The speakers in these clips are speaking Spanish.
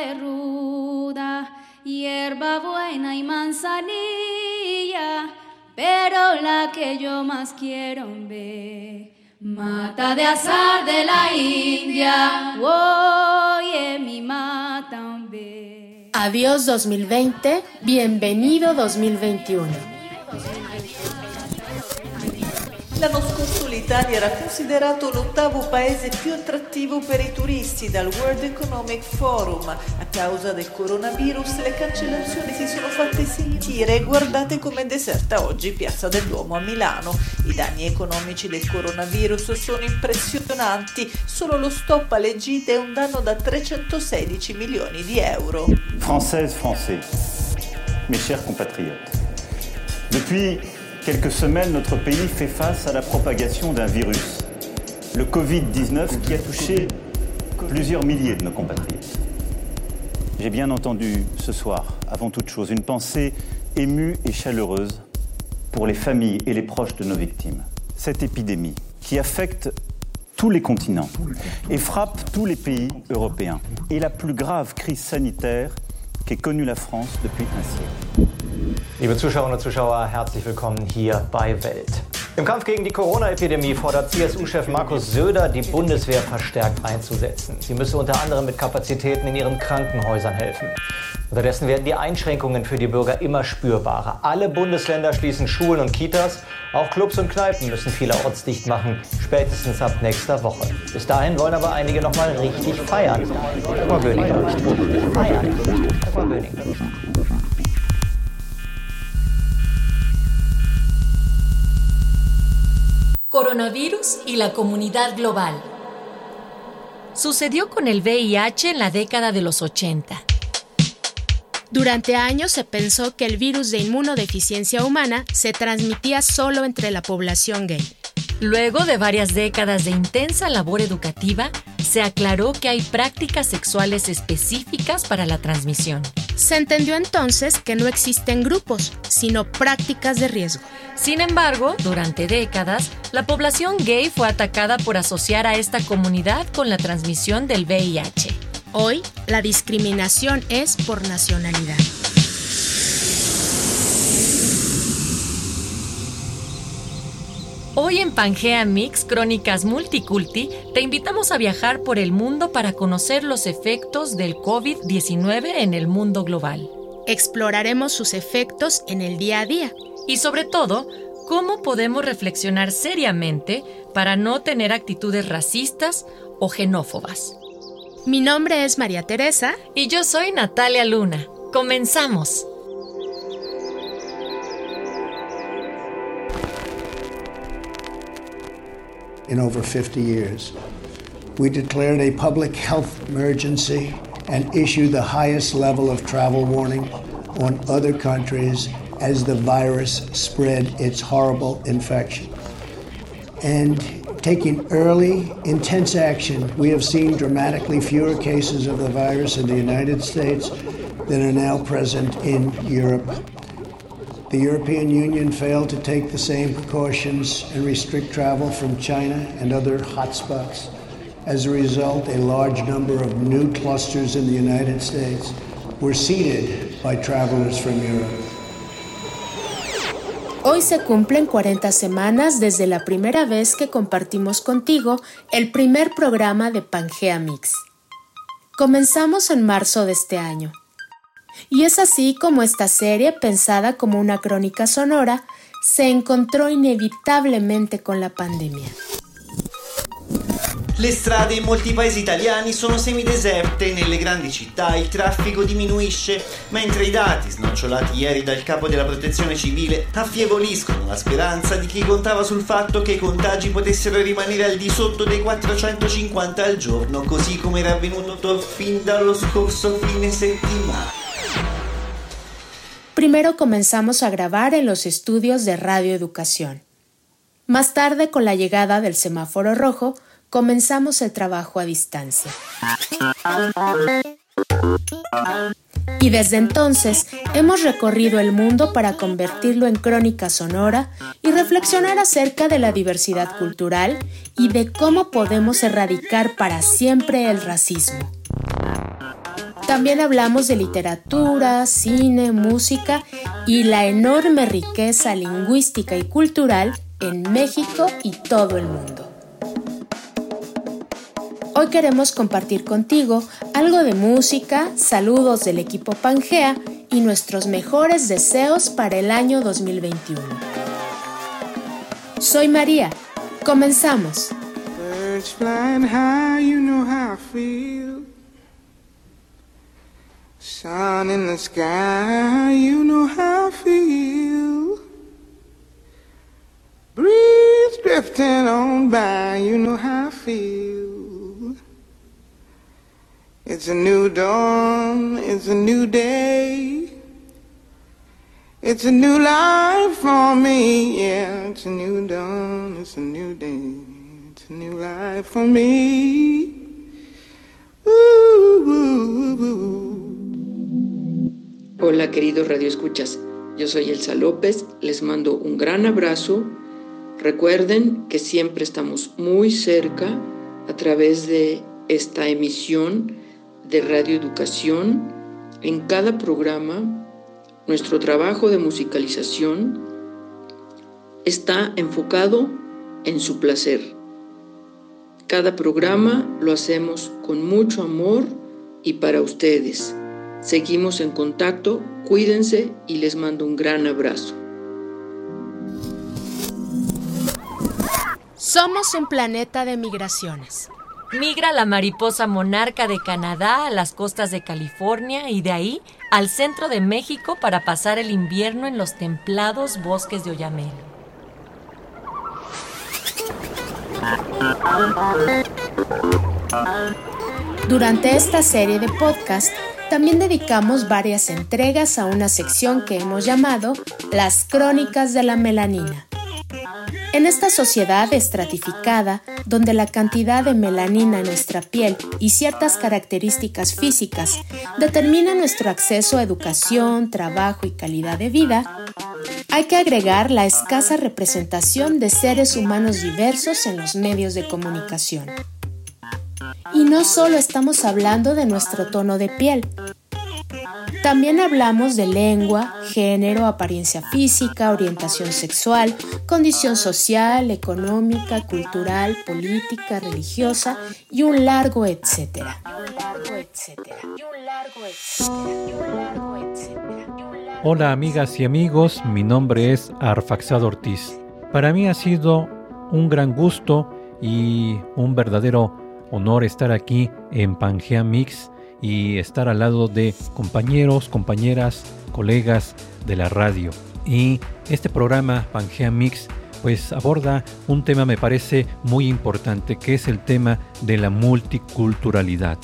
De ruda, hierba buena y manzanilla, pero la que yo más quiero ver. Mata de azar de la India, oye mi mata un be. Adiós 2020, bienvenido 2021. L'anno scorso l'Italia era considerato l'ottavo paese più attrattivo per i turisti dal World Economic Forum. A causa del coronavirus le cancellazioni si sono fatte sentire e guardate com'è deserta oggi Piazza del Duomo a Milano. I danni economici del coronavirus sono impressionanti, solo lo stop alle gite è un danno da 316 milioni di euro. Françaises, Français, mes chers compatriotes, depuis quelques semaines, notre pays fait face à la propagation d'un virus, le Covid-19, qui a touché plusieurs milliers de nos compatriotes. J'ai bien entendu ce soir, avant toute chose, une pensée émue et chaleureuse pour les familles et les proches de nos victimes. Cette épidémie qui affecte tous les continents et frappe tous les pays européens est la plus grave crise sanitaire qu'ait connue la France depuis un siècle. Liebe Zuschauerinnen und Zuschauer, herzlich willkommen hier bei Welt. Im Kampf gegen die Corona-Epidemie fordert CSU-Chef Markus Söder, die Bundeswehr verstärkt einzusetzen. Sie müsse unter anderem mit Kapazitäten in ihren Krankenhäusern helfen. Unterdessen werden die Einschränkungen für die Bürger immer spürbarer. Alle Bundesländer schließen Schulen und Kitas. Auch Clubs und Kneipen müssen vielerorts dicht machen, spätestens ab nächster Woche. Bis dahin wollen aber einige noch mal richtig feiern. Dagmar Böning berichtet. Feiern. Dagmar Böning Coronavirus y la comunidad global. Sucedió con el VIH en la década de los 80. Durante años se pensó que el virus de inmunodeficiencia humana se transmitía solo entre la población gay. Luego de varias décadas de intensa labor educativa, se aclaró que hay prácticas sexuales específicas para la transmisión. Se entendió entonces que no existen grupos, sino prácticas de riesgo. Sin embargo, durante décadas, la población gay fue atacada por asociar a esta comunidad con la transmisión del VIH. Hoy, la discriminación es por nacionalidad. Hoy en Pangea Mix Crónicas Multiculti te invitamos a viajar por el mundo para conocer los efectos del COVID-19 en el mundo global. Exploraremos sus efectos en el día a día. Y sobre todo, cómo podemos reflexionar seriamente para no tener actitudes racistas o xenófobas. Mi nombre es María Teresa. Y yo soy Natalia Luna. Comenzamos. in over 50 years. We declared a public health emergency and issued the highest level of travel warning on other countries as the virus spread its horrible infection. And taking early, intense action, we have seen dramatically fewer cases of the virus in the United States than are now present in Europe. The European Union failed to take the same precautions and restrict travel from China and other hotspots. As a result, a large number of new clusters in the United States were seeded by travelers from Europe. Hoy se cumplen 40 semanas desde la primera vez que compartimos contigo el primer programa de Pangea Mix. Comenzamos en marzo de este año. Y es así como esta serie, pensada como una crónica sonora, se encontró inevitablemente con la pandemia. Le strade in molti paesi italiani sono semideserte, nelle grandi città il traffico diminuisce, mentre i dati snocciolati ieri dal capo della protezione civile affievoliscono la speranza di chi contava sul fatto che i contagi potessero rimanere al di sotto dei 450 al giorno, così come era avvenuto fin dallo scorso fine settimana. Primero comenzamos a grabar en los estudios de Radio Educación. Más tarde, con la llegada del semáforo rojo, comenzamos el trabajo a distancia. Y desde entonces hemos recorrido el mundo para convertirlo en crónica sonora y reflexionar acerca de la diversidad cultural y de cómo podemos erradicar para siempre el racismo. También hablamos de literatura, cine, música y la enorme riqueza lingüística y cultural en México y todo el mundo. Hoy queremos compartir contigo algo de música, saludos del equipo Pangea y nuestros mejores deseos para el año 2021. Soy María. Comenzamos. Birds flying high, you know how I feel. Sun in the sky, you know how I feel. Breeze drifting on by, you know how I feel. It's a new dawn, it's a new day. It's a new life for me, yeah. It's a new dawn, it's a new day. It's a new life for me. Hola queridos radioescuchas, yo soy Elsa López, les mando un gran abrazo. Recuerden que siempre estamos muy cerca a través de esta emisión de radioeducación, en cada programa, nuestro trabajo de musicalización está enfocado en su placer. Cada programa lo hacemos con mucho amor y para ustedes. Seguimos en contacto, cuídense y les mando un gran abrazo. Somos un planeta de migraciones. Migra la mariposa monarca de Canadá a las costas de California y de ahí al centro de México para pasar el invierno en los templados bosques de Oyamel. Durante esta serie de podcast también dedicamos varias entregas a una sección que hemos llamado Las Crónicas de la Melanina. En esta sociedad estratificada, donde la cantidad de melanina en nuestra piel y ciertas características físicas determinan nuestro acceso a educación, trabajo y calidad de vida, hay que agregar la escasa representación de seres humanos diversos en los medios de comunicación. Y no solo estamos hablando de nuestro tono de piel, también hablamos de lengua, género, apariencia física, orientación sexual, condición social, económica, cultural, política, religiosa y un largo etcétera. Hola amigas y amigos, mi nombre es Arfaxado Ortiz. Para mí ha sido un gran gusto y un verdadero honor estar aquí en Pangea Mix y estar al lado de compañeros, compañeras, colegas de la radio. Y este programa Pangea Mix pues aborda un tema me parece muy importante que es el tema de la multiculturalidad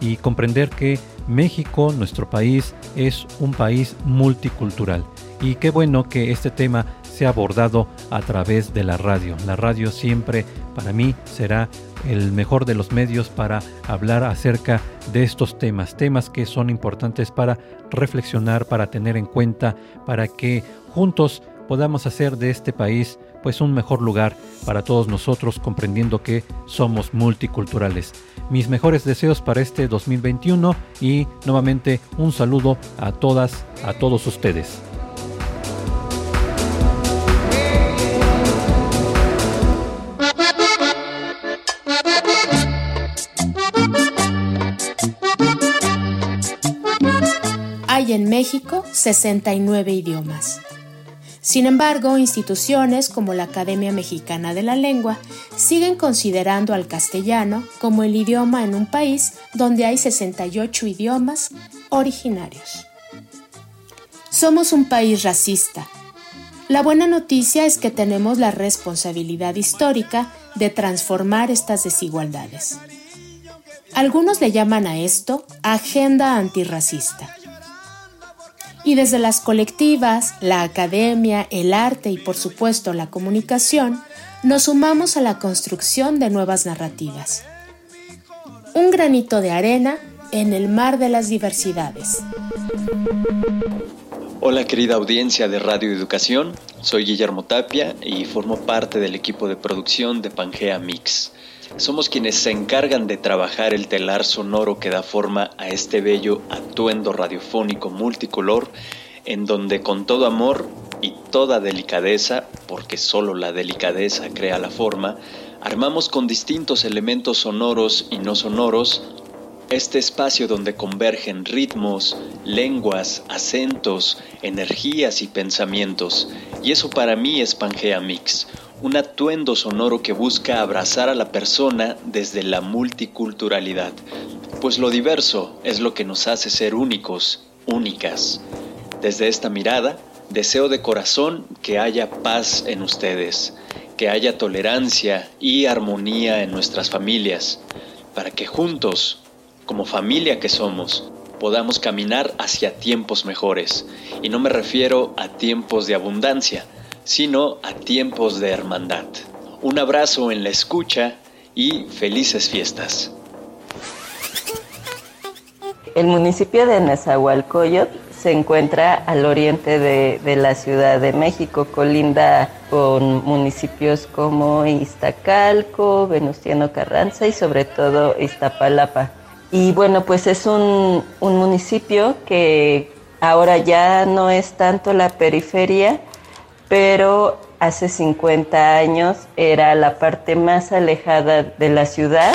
y comprender que México, nuestro país, es un país multicultural. Y qué bueno que este tema sea abordado a través de la radio. La radio siempre para mí será el mejor de los medios para hablar acerca de estos temas, temas que son importantes para reflexionar, para tener en cuenta, para que juntos podamos hacer de este país pues un mejor lugar para todos nosotros comprendiendo que somos multiculturales. Mis mejores deseos para este 2021 y nuevamente un saludo a todas, a todos ustedes. En México 69 idiomas. Sin embargo, instituciones como la Academia Mexicana de la Lengua siguen considerando al castellano como el idioma en un país donde hay 68 idiomas originarios. Somos un país racista. La buena noticia es que tenemos la responsabilidad histórica de transformar estas desigualdades. Algunos le llaman a esto agenda antirracista. Y desde las colectivas, la academia, el arte y por supuesto la comunicación, nos sumamos a la construcción de nuevas narrativas. Un granito de arena en el mar de las diversidades. Hola querida audiencia de Radio Educación, soy Guillermo Tapia y formo parte del equipo de producción de Pangea Mix. Somos quienes se encargan de trabajar el telar sonoro que da forma a este bello atuendo radiofónico multicolor, en donde con todo amor y toda delicadeza, porque solo la delicadeza crea la forma, armamos con distintos elementos sonoros y no sonoros este espacio donde convergen ritmos, lenguas, acentos, energías y pensamientos. Y eso para mí es Pangea Mix, un atuendo sonoro que busca abrazar a la persona desde la multiculturalidad, pues lo diverso es lo que nos hace ser únicos, únicas. Desde esta mirada, deseo de corazón que haya paz en ustedes, que haya tolerancia y armonía en nuestras familias, para que juntos, como familia que somos, podamos caminar hacia tiempos mejores. Y no me refiero a tiempos de abundancia, sino a tiempos de hermandad. Un abrazo en la escucha y felices fiestas. El municipio de Nezahualcóyotl se encuentra al oriente de, la Ciudad de México, colinda con municipios como Iztacalco, Venustiano Carranza y sobre todo Iztapalapa. Y bueno, pues es un municipio que ahora ya no es tanto la periferia, pero hace 50 años era la parte más alejada de la ciudad.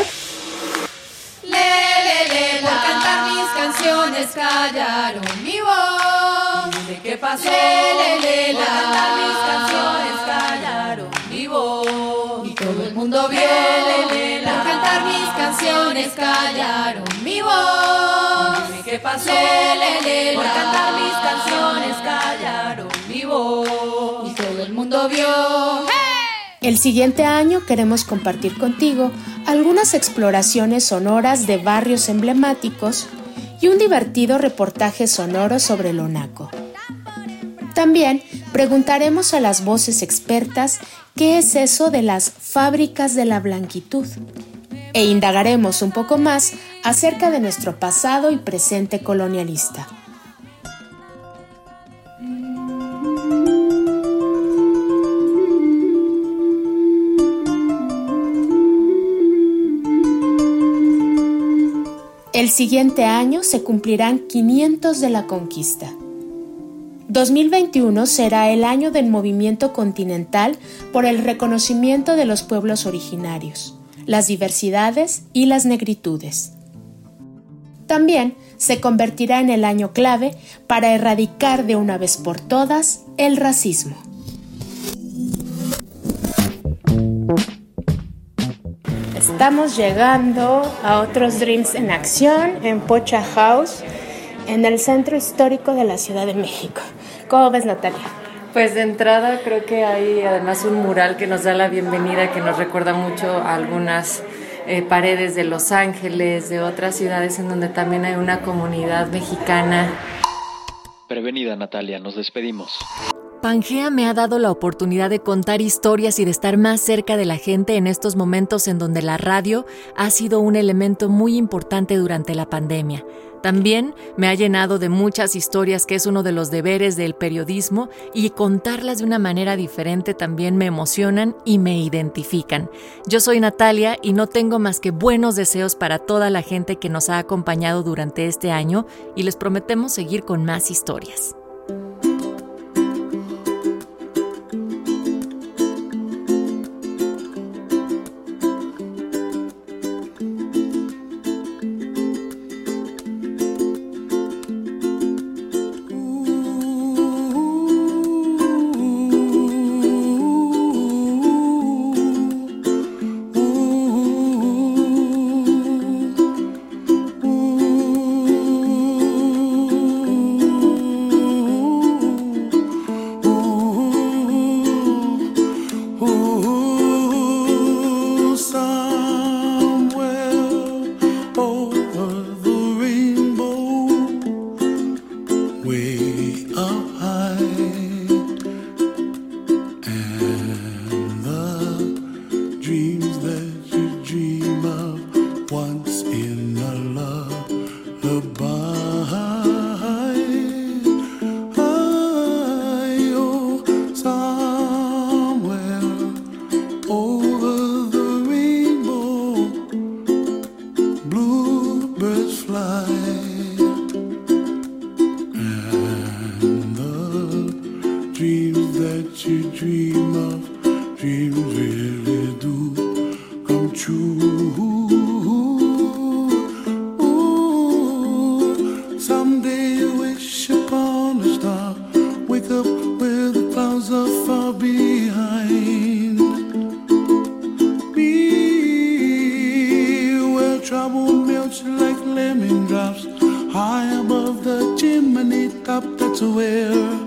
Le, le, le, por cantar mis canciones callaron mi voz. ¿De qué pasó? Le, le, le, por cantar mis canciones callaron mi voz. Y todo el mundo vio. Le, le, le, por cantar mis canciones callaron mi voz. ¿De qué pasó? Le, le, le, por cantar mis canciones callaron Y todo el mundo vio. El siguiente año queremos compartir contigo algunas exploraciones sonoras de barrios emblemáticos y un divertido reportaje sonoro sobre el Onaco. También preguntaremos a las voces expertas qué es eso de las fábricas de la blanquitud e indagaremos un poco más acerca de nuestro pasado y presente colonialista. El siguiente año se cumplirán 500 de la conquista. 2021 será el año del movimiento continental por el reconocimiento de los pueblos originarios, las diversidades y las negritudes. También se convertirá en el año clave para erradicar de una vez por todas el racismo. Estamos llegando a otros Dreams en acción en Pocha House, en el centro histórico de la Ciudad de México. ¿Cómo ves, Natalia? Pues de entrada creo que hay además un mural que nos da la bienvenida, que nos recuerda mucho a algunas eh, paredes de Los Ángeles, de otras ciudades en donde también hay una comunidad mexicana. Prevenida Natalia, nos despedimos. Pangea me ha dado la oportunidad de contar historias y de estar más cerca de la gente en estos momentos en donde la radio ha sido un elemento muy importante durante la pandemia. También me ha llenado de muchas historias que es uno de los deberes del periodismo y contarlas de una manera diferente también me emocionan y me identifican. Yo soy Natalia y no tengo más que buenos deseos para toda la gente que nos ha acompañado durante este año y les prometemos seguir con más historias. up that's aware